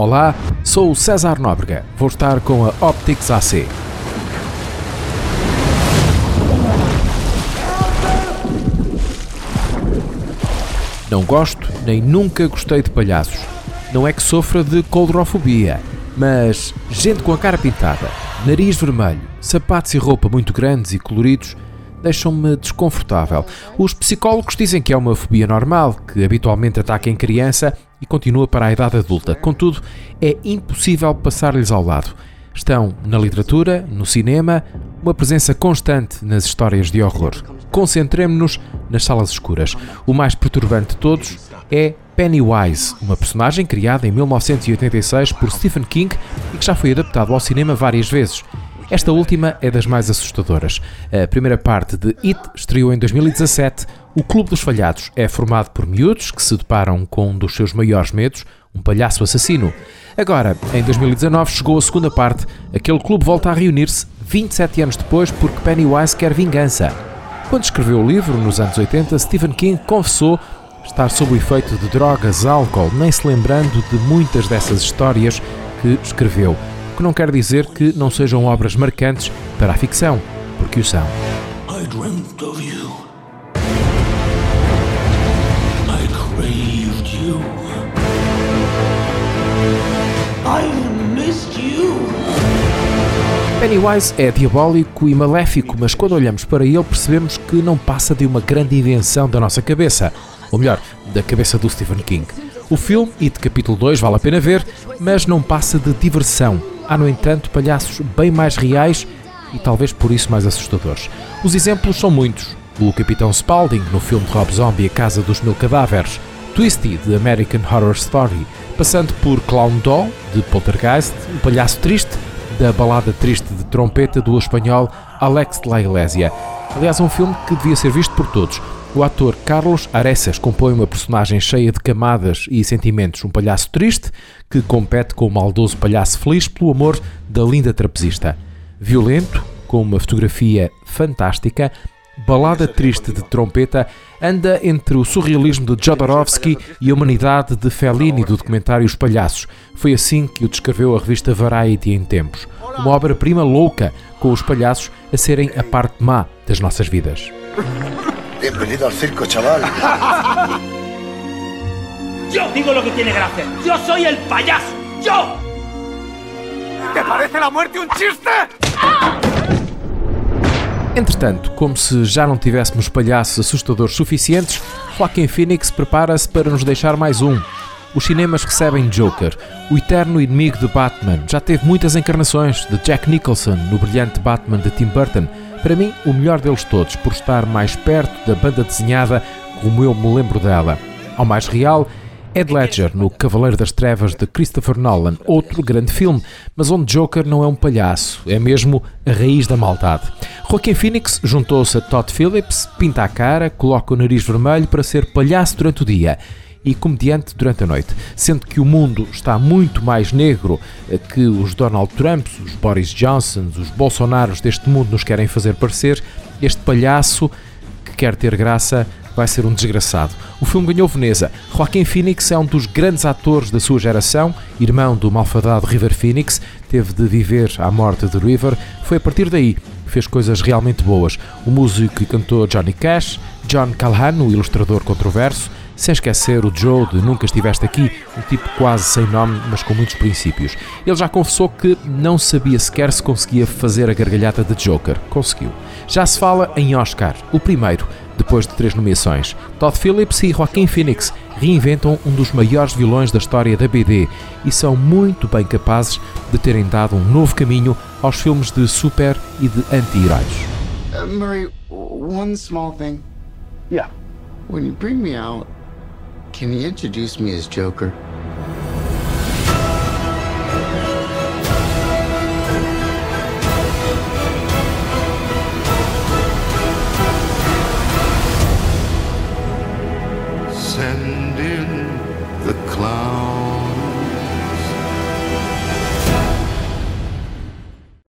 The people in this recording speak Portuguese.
Olá, sou o César Nóbrega. Vou estar com a Optics AC. Não gosto nem nunca gostei de palhaços. Não é que sofra de coldrofobia, mas gente com a cara pintada, nariz vermelho, sapatos e roupa muito grandes e coloridos deixam-me desconfortável. Os psicólogos dizem que é uma fobia normal, que habitualmente ataca em criança e continua para a idade adulta. Contudo, é impossível passar-lhes ao lado. Estão na literatura, no cinema, uma presença constante nas histórias de horror. Concentremos-nos nas salas escuras. O mais perturbante de todos é Pennywise, uma personagem criada em 1986 por Stephen King e que já foi adaptado ao cinema várias vezes. Esta última é das mais assustadoras. A primeira parte de It estreou em 2017. O Clube dos Falhados é formado por miúdos que se deparam com um dos seus maiores medos, um palhaço assassino. Agora, em 2019, chegou a segunda parte. Aquele clube volta a reunir-se 27 anos depois porque Pennywise quer vingança. Quando escreveu o livro, nos anos 80, Stephen King confessou estar sob o efeito de drogas, álcool, nem se lembrando de muitas dessas histórias que escreveu que não quer dizer que não sejam obras marcantes para a ficção, porque o são. I dreamt of you. I craved you. I missed you. Pennywise é diabólico e maléfico, mas quando olhamos para ele percebemos que não passa de uma grande invenção da nossa cabeça, ou melhor, da cabeça do Stephen King. O filme, e de capítulo 2, vale a pena ver, mas não passa de diversão. Há, no entanto, palhaços bem mais reais e talvez por isso mais assustadores. Os exemplos são muitos. O Capitão Spaulding, no filme de Rob Zombie A Casa dos Mil Cadáveres, Twisty, de American Horror Story, passando por Clown Doll, de Poltergeist, o palhaço triste, da balada triste de trompeta do espanhol Alex de la Iglesia. Aliás, um filme que devia ser visto por todos. O ator Carlos Areces compõe uma personagem cheia de camadas e sentimentos, um palhaço triste que compete com o maldoso palhaço feliz pelo amor da linda trapezista. Violento, com uma fotografia fantástica, balada triste de trompeta, anda entre o surrealismo de Jodorowsky e a humanidade de Fellini do documentário Os Palhaços. Foi assim que o descreveu a revista Variety em tempos. Uma obra-prima louca, com os palhaços a serem a parte má das nossas vidas. Bienvenido al circo, chaval. Yo digo lo que tiene hacer. Yo soy el payaso. Yo. ¿Te parece la muerte un chiste? Entretanto, como se já não tivéssemos palhaços assustadores suficientes, Joaquin Phoenix prepara-se para nos deixar mais um. Os cinemas recebem Joker, o eterno inimigo de Batman. Já teve muitas encarnações, de Jack Nicholson no brilhante Batman de Tim Burton, para mim, o melhor deles todos, por estar mais perto da banda desenhada como eu me lembro dela. Ao mais real, Ed Ledger no Cavaleiro das Trevas de Christopher Nolan, outro grande filme, mas onde Joker não é um palhaço, é mesmo a raiz da maldade. Joaquin Phoenix juntou-se a Todd Phillips, pinta a cara, coloca o nariz vermelho para ser palhaço durante o dia e comediante durante a noite, sendo que o mundo está muito mais negro eh, que os Donald Trumps, os Boris Johnsons, os Bolsonaros deste mundo nos querem fazer parecer. Este palhaço que quer ter graça vai ser um desgraçado. O filme ganhou Veneza. Joaquim Phoenix é um dos grandes atores da sua geração, irmão do malfadado River Phoenix, teve de viver à morte de River. Foi a partir daí fez coisas realmente boas. O músico e cantor Johnny Cash, John Calhan, o ilustrador controverso, sem esquecer o Joe de Nunca Estiveste Aqui, um tipo quase sem nome, mas com muitos princípios. Ele já confessou que não sabia sequer se conseguia fazer a gargalhada de Joker. Conseguiu. Já se fala em Oscar, o primeiro, depois de três nomeações. Todd Phillips e Joaquin Phoenix reinventam um dos maiores vilões da história da BD e são muito bem capazes de terem dado um novo caminho aos filmes de super e de anti-heróis. Uh, Murray, one small thing. Yeah. When you bring me out Can you introduce me as Joker? cloud.